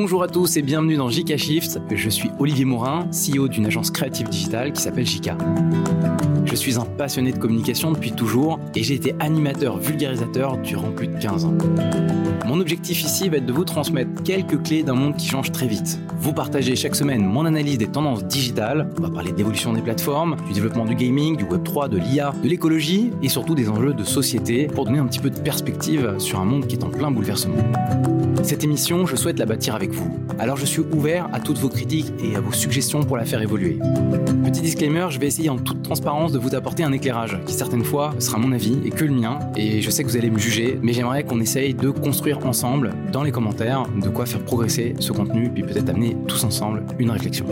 Bonjour à tous et bienvenue dans JK Shift. Je suis Olivier Morin, CEO d'une agence créative digitale qui s'appelle JK. Je suis un passionné de communication depuis toujours et j'ai été animateur vulgarisateur durant plus de 15 ans. Mon objectif ici va être de vous transmettre quelques clés d'un monde qui change très vite. Vous partagez chaque semaine mon analyse des tendances digitales, on va parler d'évolution des plateformes, du développement du gaming, du Web3, de l'IA, de l'écologie et surtout des enjeux de société pour donner un petit peu de perspective sur un monde qui est en plein bouleversement. Cette émission, je souhaite la bâtir avec Alors je suis ouvert à toutes vos critiques et à vos suggestions pour la faire évoluer. Petit disclaimer, je vais essayer en toute transparence de vous apporter un éclairage qui certaines fois sera mon avis et que le mien. Et je sais que vous allez me juger, mais j'aimerais qu'on essaye de construire ensemble dans les commentaires de quoi faire progresser ce contenu, puis peut-être amener tous ensemble une réflexion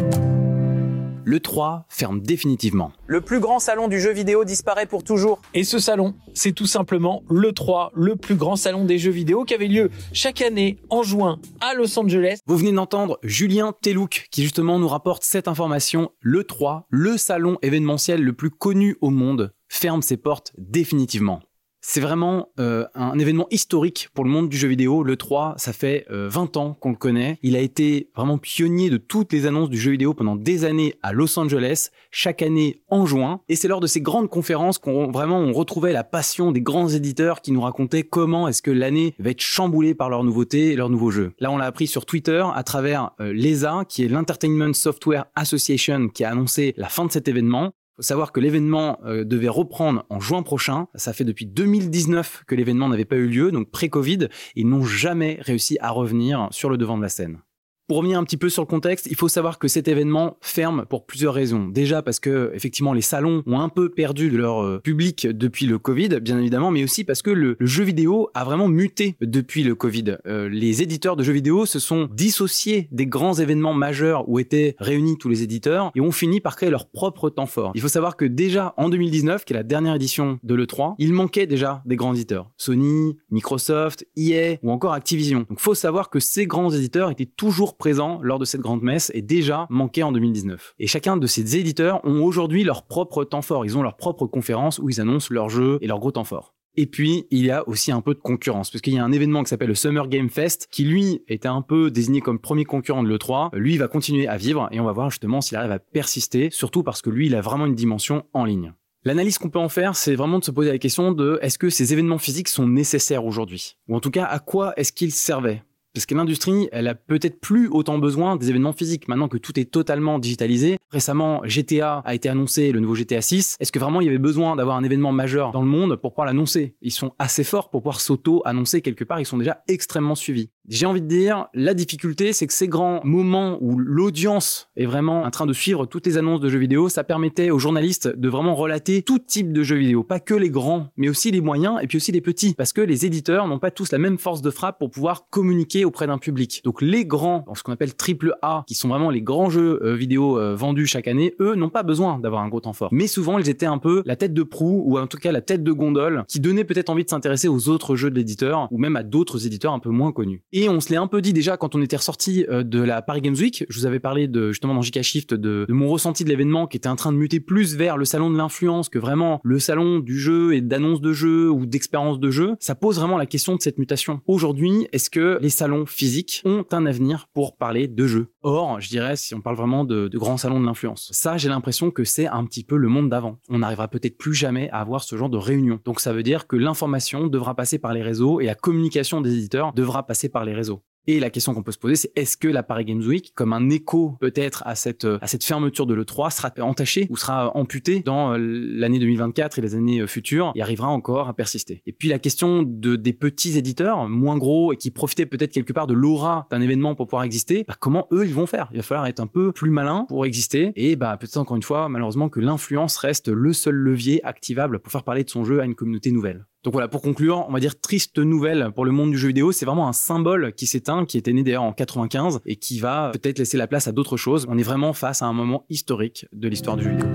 le 3 ferme définitivement. Le plus grand salon du jeu vidéo disparaît pour toujours. Et ce salon, c'est tout simplement le 3, le plus grand salon des jeux vidéo qui avait lieu chaque année en juin à Los Angeles. Vous venez d'entendre Julien Telouk qui justement nous rapporte cette information. Le 3, le salon événementiel le plus connu au monde, ferme ses portes définitivement. C'est vraiment euh, un événement historique pour le monde du jeu vidéo. Le 3, ça fait 20 euh, ans qu'on le connaît. Il a été vraiment pionnier de toutes les annonces du jeu vidéo pendant des années à Los Angeles, chaque année en juin. Et c'est lors de ces grandes conférences qu'on vraiment on retrouvait la passion des grands éditeurs qui nous racontaient comment est-ce que l'année va être chamboulée par leurs nouveautés et leurs nouveaux jeux. Là, on l'a appris sur Twitter à travers euh, l'ESA, qui est l'Entertainment Software Association, qui a annoncé la fin de cet événement faut savoir que l'événement euh, devait reprendre en juin prochain. Ça fait depuis 2019 que l'événement n'avait pas eu lieu, donc pré-Covid. Ils n'ont jamais réussi à revenir sur le devant de la scène. Pour revenir un petit peu sur le contexte, il faut savoir que cet événement ferme pour plusieurs raisons. Déjà parce que effectivement les salons ont un peu perdu de leur euh, public depuis le Covid, bien évidemment, mais aussi parce que le, jeu vidéo a vraiment muté depuis le Covid. Euh, les éditeurs de jeux vidéo se sont dissociés des grands événements majeurs où étaient réunis tous les éditeurs et ont fini par créer leur propre temps fort. Il faut savoir que déjà en 2019, qui est la dernière édition de l'E3, il manquait déjà des grands éditeurs. Sony, Microsoft, EA ou encore Activision. Donc faut savoir que ces grands éditeurs étaient toujours présents lors de cette grande messe et déjà manqué en 2019. Et chacun de ces éditeurs ont aujourd'hui leur propre temps fort. Ils ont leur propre conférence où ils annoncent leurs jeux et leurs gros temps forts. Et puis, il y a aussi un peu de concurrence, parce qu'il y a un événement qui s'appelle le Summer Game Fest, qui lui était un peu désigné comme premier concurrent de l'E3. Lui, va continuer à vivre, et on va voir justement s'il arrive à persister, surtout parce que lui, il a vraiment une dimension en ligne. L'analyse qu'on peut en faire, c'est vraiment de se poser la question de est-ce que ces événements physiques sont nécessaires aujourd'hui? Ou en tout cas, à quoi est-ce qu'ils servaient? Parce que l'industrie, elle a peut-être plus autant besoin des événements physiques maintenant que tout est totalement digitalisé. Récemment, GTA a été annoncé, le nouveau GTA 6. Est-ce que vraiment il y avait besoin d'avoir un événement majeur dans le monde pour pouvoir l'annoncer? Ils sont assez forts pour pouvoir s'auto-annoncer quelque part, ils sont déjà extrêmement suivis. J'ai envie de dire, la difficulté, c'est que ces grands moments où l'audience est vraiment en train de suivre toutes les annonces de jeux vidéo, ça permettait aux journalistes de vraiment relater tout type de jeux vidéo, pas que les grands, mais aussi les moyens et puis aussi les petits, parce que les éditeurs n'ont pas tous la même force de frappe pour pouvoir communiquer auprès d'un public. Donc les grands, ce qu'on appelle triple A, qui sont vraiment les grands jeux euh, vidéo euh, vendus chaque année, eux n'ont pas besoin d'avoir un gros temps fort. Mais souvent, ils étaient un peu la tête de proue ou en tout cas la tête de gondole qui donnait peut-être envie de s'intéresser aux autres jeux de l'éditeur ou même à d'autres éditeurs un peu moins connus. Et on se l'est un peu dit déjà quand on était ressorti euh, de la Paris Games Week. Je vous avais parlé justement dans JK Shift de, de mon ressenti de l'événement qui était en train de muter plus vers le salon de l'influence que vraiment le salon du jeu et d'annonce de jeu ou d'expérience de jeu. Ça pose vraiment la question de cette mutation. Aujourd'hui, est-ce que les salons physiques ont un avenir pour parler de jeux? Or, je dirais, si on parle vraiment de, de grands salons de l'influence, ça, j'ai l'impression que c'est un petit peu le monde d'avant. On n'arrivera peut-être plus jamais à avoir ce genre de réunion. Donc ça veut dire que l'information devra passer par les réseaux et la communication des éditeurs devra passer par réseaux. Et la question qu'on peut se poser, c'est est-ce que la Paris Games Week, comme un écho peut-être à cette, cette fermeture de l'E3, sera entachée ou sera amputée dans euh, l'année 2024 et les années euh, futures et arrivera encore à persister? Et puis la question de, des petits éditeurs, moins gros et qui profitaient peut-être quelque part de l'aura d'un événement pour pouvoir exister, bah, comment eux ils vont faire? Il va falloir être un peu plus malin pour exister et bah, peut-être encore une fois, malheureusement, que l'influence reste le seul levier activable pour faire parler de son jeu à une communauté nouvelle. Donc voilà, pour conclure, on va dire triste nouvelle pour le monde du jeu vidéo. C'est vraiment un symbole qui s'éteint, qui était né d'ailleurs en 95 et qui va peut-être laisser la place à d'autres choses. On est vraiment face à un moment historique de l'histoire du jeu vidéo.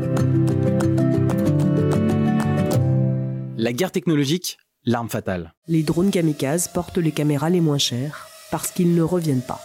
La guerre technologique, l'arme fatale. Les drones kamikazes portent les caméras les moins chères parce qu'ils ne reviennent pas.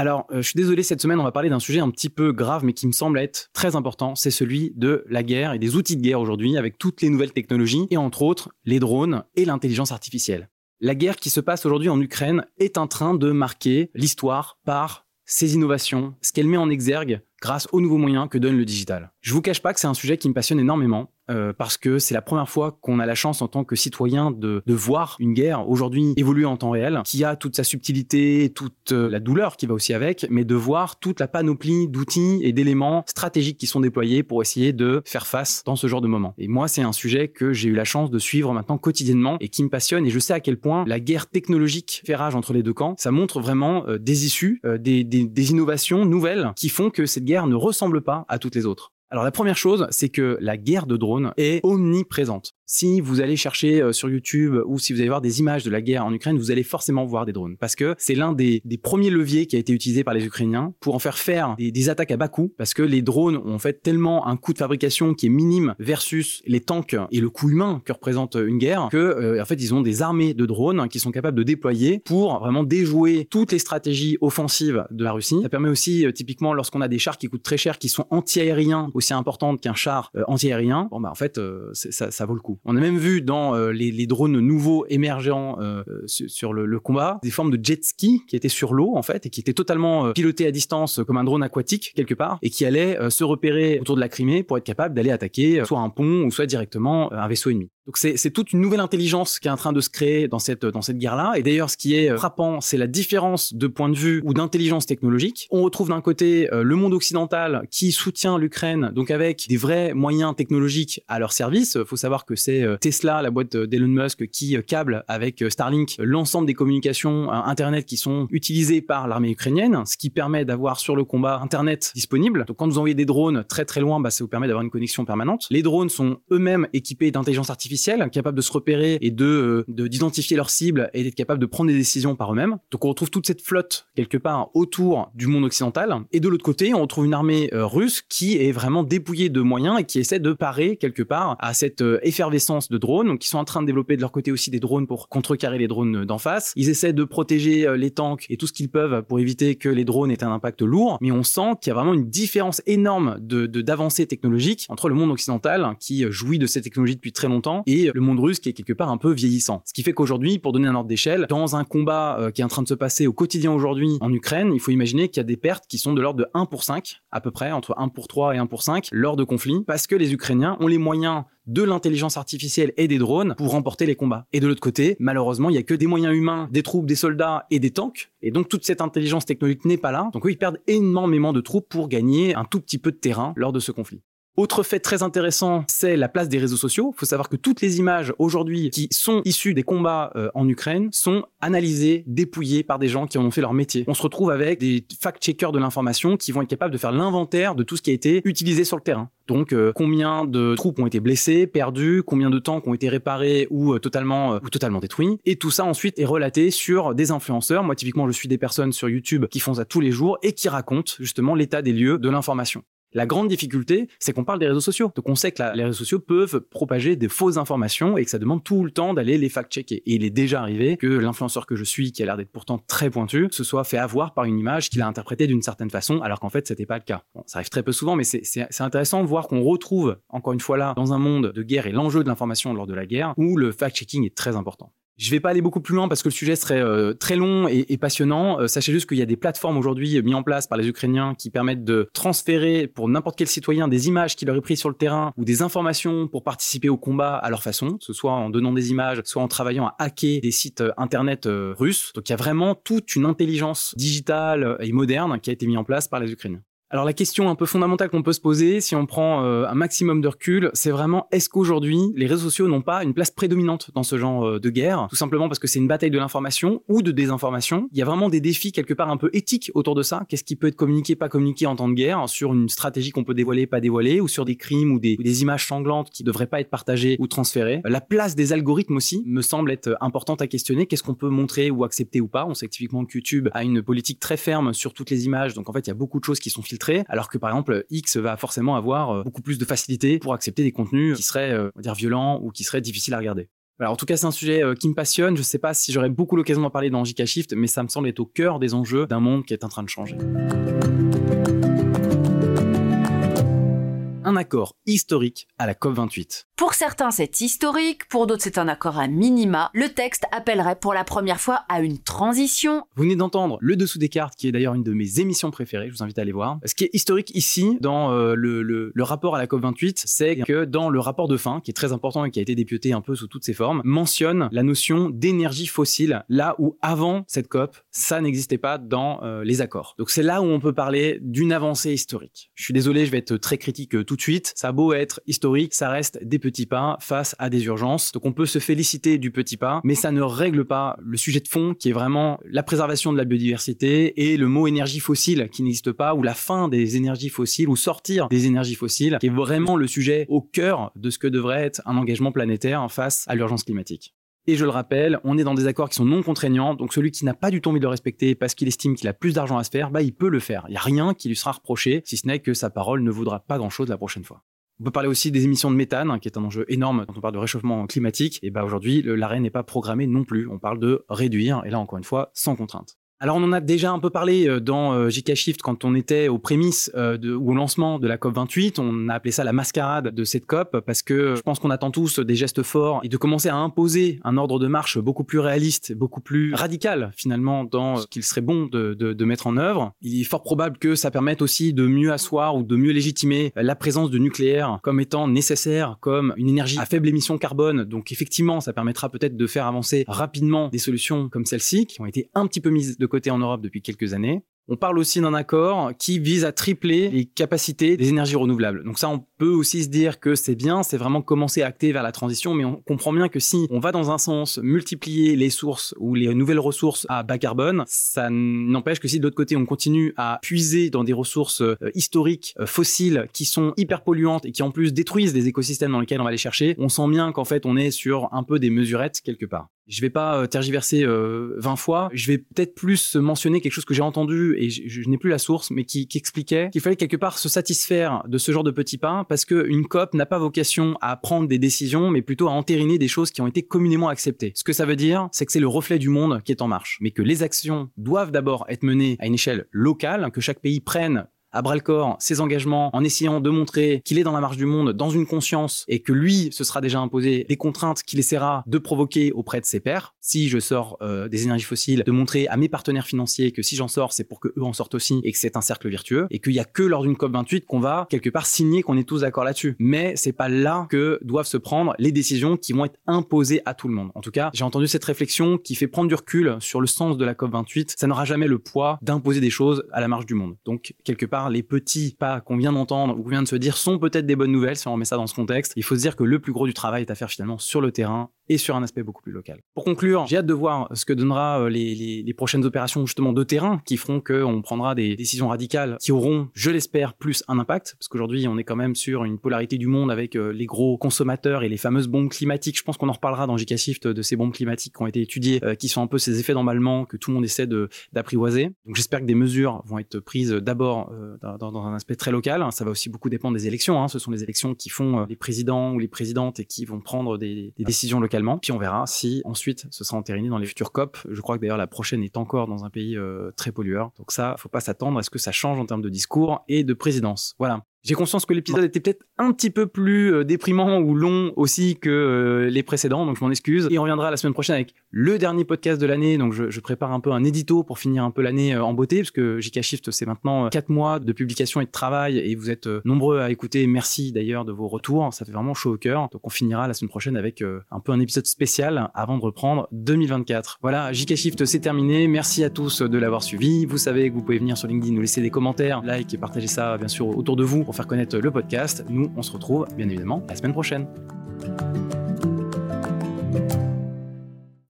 Alors, euh, je suis désolé, cette semaine, on va parler d'un sujet un petit peu grave, mais qui me semble être très important. C'est celui de la guerre et des outils de guerre aujourd'hui, avec toutes les nouvelles technologies, et entre autres, les drones et l'intelligence artificielle. La guerre qui se passe aujourd'hui en Ukraine est en train de marquer l'histoire par ses innovations, ce qu'elle met en exergue grâce aux nouveaux moyens que donne le digital. Je vous cache pas que c'est un sujet qui me passionne énormément euh, parce que c'est la première fois qu'on a la chance en tant que citoyen de, de voir une guerre aujourd'hui évoluer en temps réel, qui a toute sa subtilité, toute euh, la douleur qui va aussi avec, mais de voir toute la panoplie d'outils et d'éléments stratégiques qui sont déployés pour essayer de faire face dans ce genre de moment. Et moi, c'est un sujet que j'ai eu la chance de suivre maintenant quotidiennement et qui me passionne. Et je sais à quel point la guerre technologique fait rage entre les deux camps. Ça montre vraiment euh, des issues, des, des, des innovations nouvelles qui font que cette guerre ne ressemble pas à toutes les autres. Alors la première chose, c'est que la guerre de drones est omniprésente. Si vous allez chercher euh, sur YouTube ou si vous allez voir des images de la guerre en Ukraine, vous allez forcément voir des drones parce que c'est l'un des, des, premiers leviers qui a été utilisé par les Ukrainiens pour en faire faire des, attaques à bas coût parce que les drones ont fait tellement un coût de fabrication qui est minime versus les tanks et le coût humain que représente une guerre que euh, en fait ils ont des armées de drones qui sont capables de déployer pour vraiment déjouer toutes les stratégies offensives de la Russie. Ça permet aussi euh, typiquement lorsqu'on a des chars qui coûtent très cher qui sont anti-aériens aussi importantes qu'un char euh, anti-aérien, bon bah en fait euh, ça, ça, vaut le coup. On a même vu dans euh, les, drones nouveaux émergents sur, sur le, combat des formes de jet ski qui étaient sur l'eau en fait et qui étaient totalement pilotés à distance comme un drone aquatique quelque part et qui allaient se repérer autour de la Crimée pour être capable d'aller attaquer soit un pont ou soit directement un vaisseau ennemi. Donc c'est toute une nouvelle intelligence qui est en train de se créer dans cette dans cette guerre-là. Et d'ailleurs, ce qui est frappant, c'est la différence de point de vue ou d'intelligence technologique. On retrouve d'un côté le monde occidental qui soutient l'Ukraine, donc avec des vrais moyens technologiques à leur service. Faut savoir que c'est Tesla, la boîte d'Elon Musk, qui câble avec Starlink l'ensemble des communications internet qui sont utilisées par l'armée ukrainienne, ce qui permet d'avoir sur le combat internet disponible. Donc quand vous envoyez des drones très très loin, bah, ça vous permet d'avoir une connexion permanente. Les drones sont eux-mêmes équipés d'intelligence artificielle capables de se repérer et de d'identifier leurs cibles et d'être capables de prendre des décisions par eux-mêmes. Donc on retrouve toute cette flotte quelque part autour du monde occidental. Et de l'autre côté, on retrouve une armée euh, russe qui est vraiment dépouillée de moyens et qui essaie de parer quelque part à cette euh, effervescence de drones, donc qui sont en train de développer de leur côté aussi des drones pour contrecarrer les drones d'en face. Ils essaient de protéger euh, les tanks et tout ce qu'ils peuvent pour éviter que les drones aient un impact lourd, mais on sent qu'il y a vraiment une différence énorme de d'avancée technologique entre le monde occidental qui jouit de ces technologies depuis très longtemps et le monde russe qui est quelque part un peu vieillissant. Ce qui fait qu'aujourd'hui, pour donner un ordre d'échelle, dans un combat euh, qui est en train de se passer au quotidien aujourd'hui en Ukraine, il faut imaginer qu'il y a des pertes qui sont de l'ordre de 1 pour 5, à peu près, entre 1 pour 3 et 1 pour 5, lors de conflits, parce que les Ukrainiens ont les moyens de l'intelligence artificielle et des drones pour remporter les combats. Et de l'autre côté, malheureusement, il y a que des moyens humains, des troupes, des soldats et des tanks. Et donc toute cette intelligence technologique n'est pas là. Donc eux, ils perdent énormément de troupes pour gagner un tout petit peu de terrain lors de ce conflit. Autre fait très intéressant, c'est la place des réseaux sociaux. Il faut savoir que toutes les images aujourd'hui qui sont issues des combats euh, en Ukraine sont analysées, dépouillées par des gens qui en ont fait leur métier. On se retrouve avec des fact-checkers de l'information qui vont être capables de faire l'inventaire de tout ce qui a été utilisé sur le terrain. Donc euh, combien de troupes ont été blessées, perdues, combien de tanks ont été réparés ou euh, totalement ou totalement détruits et tout ça ensuite est relaté sur des influenceurs. Moi typiquement, je suis des personnes sur YouTube qui font ça tous les jours et qui racontent justement l'état des lieux de l'information. La grande difficulté, c'est qu'on parle des réseaux sociaux. Donc on sait que les réseaux sociaux peuvent propager des fausses informations et que ça demande tout le temps d'aller les fact-checker. Et il est déjà arrivé que l'influenceur que je suis, qui a l'air d'être pourtant très pointu, se soit fait avoir par une image qu'il a interprétée d'une certaine façon, alors qu'en fait c'était pas le cas. Ça arrive très peu souvent, mais c'est intéressant de voir qu'on retrouve encore une fois là dans un monde de guerre et l'enjeu de l'information lors de la guerre où le fact-checking est très important. Je vais pas aller beaucoup plus loin parce que le sujet serait euh, très long et, et passionnant. Euh, sachez juste qu'il y a des plateformes aujourd'hui mises en place par les Ukrainiens qui permettent de transférer pour n'importe quel citoyen des images qu'il aurait prises sur le terrain ou des informations pour participer au combat à leur façon, ce soit en donnant des images, soit en travaillant à hacker des sites euh, internet euh, russes. Donc il y a vraiment toute une intelligence digitale et moderne qui a été mise en place par les Ukrainiens. Alors la question un peu fondamentale qu'on peut se poser, si on prend euh, un maximum de recul, c'est vraiment est-ce qu'aujourd'hui les réseaux sociaux n'ont pas une place prédominante dans ce genre euh, de guerre? Tout simplement parce que c'est une bataille de l'information ou de désinformation. Il y a vraiment des défis quelque part un peu éthiques autour de ça. Qu'est-ce qui peut être communiqué, pas communiqué en temps de guerre sur une stratégie qu'on peut dévoiler, pas dévoiler, ou sur des crimes ou des, images sanglantes qui devraient pas être partagées ou transférées? La place des algorithmes aussi me semble être importante à questionner. Qu'est-ce qu'on peut montrer ou accepter ou pas? On sait que typiquement que YouTube a une politique très ferme sur toutes les images, donc en fait il y a beaucoup de choses qui sont filtrées alors que par exemple X va forcément avoir euh, beaucoup plus de facilité pour accepter des contenus qui seraient, euh, on va dire, violents ou qui seraient difficiles à regarder. Alors, en tout cas, c'est un sujet euh, qui me passionne. Je sais pas si j'aurai beaucoup l'occasion d'en parler dans JK Shift, mais ça me semble être au cœur des enjeux d'un monde qui est en train de changer. Un accord historique à la COP28. Pour certains, c'est historique, pour d'autres, c'est un accord à minima. Le texte appellerait pour la première fois à une transition. Vous venez d'entendre le dessous des cartes, qui est d'ailleurs une de mes émissions préférées, je vous invite à aller voir. Ce qui est historique ici, dans euh, le, le, le, rapport à la COP28, c'est que dans le rapport de fin, qui est très important et qui a été député un peu sous toutes ses formes, mentionne la notion d'énergie fossile, là où avant cette COP, ça n'existait pas dans euh, les accords. Donc c'est là où on peut parler d'une avancée historique. Je suis désolé, je vais être très critique euh, tout de suite. Ça a beau être historique, ça reste des petits pas face à des urgences. Donc on peut se féliciter du petit pas, mais ça ne règle pas le sujet de fond qui est vraiment la préservation de la biodiversité et le mot énergie fossile qui n'existe pas ou la fin des énergies fossiles ou sortir des énergies fossiles qui est vraiment le sujet au cœur de ce que devrait être un engagement planétaire face à l'urgence climatique. Et je le rappelle, on est dans des accords qui sont non contraignants, donc celui qui n'a pas du tout envie de le respecter parce qu'il estime qu'il a plus d'argent à se faire, bah il peut le faire. Il n'y a rien qui lui sera reproché, si ce n'est que sa parole ne vaudra pas grand-chose la prochaine fois. On peut parler aussi des émissions de méthane, hein, qui est un enjeu énorme quand on parle de réchauffement climatique. Et bah aujourd'hui, l'arrêt n'est pas programmé non plus. On parle de réduire, et là encore une fois, sans contrainte. Alors on en a déjà un peu parlé euh, dans euh, JK Shift quand on était aux prémices euh, de, ou au lancement de la COP 28. On a appelé ça la mascarade de cette COP parce que je pense qu'on attend tous des gestes forts et de commencer à imposer un ordre de marche beaucoup plus réaliste, beaucoup plus radical finalement dans ce qu'il serait bon de, de, de, mettre en œuvre. Il est fort probable que ça permette aussi de mieux asseoir ou de mieux légitimer la présence de nucléaire comme étant nécessaire, comme une énergie à faible émission carbone. Donc effectivement, ça permettra peut-être de faire avancer rapidement des solutions comme celle-ci qui ont été un petit peu mises de côté en Europe depuis quelques années. On parle aussi d'un accord qui vise à tripler les capacités des énergies renouvelables. Donc ça, on peut aussi se dire que c'est bien, c'est vraiment commencer à acter vers la transition, mais on comprend bien que si on va dans un sens multiplier les sources ou les nouvelles ressources à bas carbone, ça n'empêche que si de l'autre côté on continue à puiser dans des ressources euh, historiques euh, fossiles qui sont hyper polluantes et qui en plus détruisent des écosystèmes dans lesquels on va les chercher, on sent bien qu'en fait on est sur un peu des mesurettes quelque part. Je vais pas euh, tergiverser 20 fois, je vais peut-être plus mentionner quelque chose que j'ai entendu et je, n'ai plus la source, mais qui, qui expliquait qu'il fallait quelque part se satisfaire de ce genre de petits pas parce qu'une COP n'a pas vocation à prendre des décisions, mais plutôt à entériner des choses qui ont été communément acceptées. Ce que ça veut dire, c'est que c'est le reflet du monde qui est en marche, mais que les actions doivent d'abord être menées à une échelle locale, que chaque pays prenne à bras le corps ses engagements en essayant de montrer qu'il est dans la marche du monde, dans une conscience et que lui se sera déjà imposé des contraintes qu'il essaiera de provoquer auprès de ses pairs. Si je sors euh, des énergies fossiles, de montrer à mes partenaires financiers que si j'en sors, c'est pour que eux en sortent aussi et que c'est un cercle vertueux et qu'il y a que lors d'une COP 28 qu'on va quelque part signer qu'on est tous d'accord là-dessus. Mais c'est pas là que doivent se prendre les décisions qui vont être imposées à tout le monde. En tout cas, j'ai entendu cette réflexion qui fait prendre du recul sur le sens de la COP 28. Ça n'aura jamais le poids d'imposer des choses à la marge du monde. Donc quelque part les petits pas qu'on vient d'entendre ou qu'on vient de se dire sont peut-être des bonnes nouvelles si on met ça dans ce contexte. Il faut se dire que le plus gros du travail est à faire finalement sur le terrain et sur un aspect beaucoup plus local. Pour conclure, j'ai hâte de voir ce que donnera euh, les, les, les prochaines opérations justement de terrain qui feront qu'on prendra des décisions radicales qui auront, je l'espère, plus un impact, parce qu'aujourd'hui on est quand même sur une polarité du monde avec euh, les gros consommateurs et les fameuses bombes climatiques. Je pense qu'on en reparlera dans JK Shift de ces bombes climatiques qui ont été étudiées, euh, qui sont un peu ces effets d'emballement que tout le monde essaie d'apprivoiser. Donc j'espère que des mesures vont être prises d'abord dans, un aspect très local. Ça va aussi beaucoup dépendre des élections. Hein. Ce sont les élections qui font les présidents ou les présidentes et qui vont prendre des décisions locales puis on verra si ensuite ce sera entériné dans les futures COP. Je crois que d'ailleurs la prochaine est encore dans un pays euh, très pollueur. Donc ça, faut pas s'attendre à ce que ça change en termes de discours et de présidence. Voilà. J'ai conscience que l'épisode était peut-être un petit peu plus euh, déprimant ou long aussi que euh, les précédents, donc je m'en excuse. Et on reviendra la semaine prochaine avec le dernier podcast de l'année, donc je, je, prépare un peu un édito pour finir un peu l'année euh, en beauté, parce que JK Shift c'est maintenant 4 mois de publication et de travail, et vous êtes nombreux à écouter. Merci d'ailleurs de vos retours, ça fait vraiment chaud au cœur. Donc on finira la semaine prochaine avec un peu un épisode spécial avant de reprendre 2024. Voilà, JK Shift c'est terminé. Merci à tous de l'avoir suivi. Vous savez que vous pouvez venir sur LinkedIn nous laisser des commentaires, like et partager ça bien sûr autour de vous pour faire connaître le podcast. Nous, on se retrouve bien évidemment la semaine prochaine.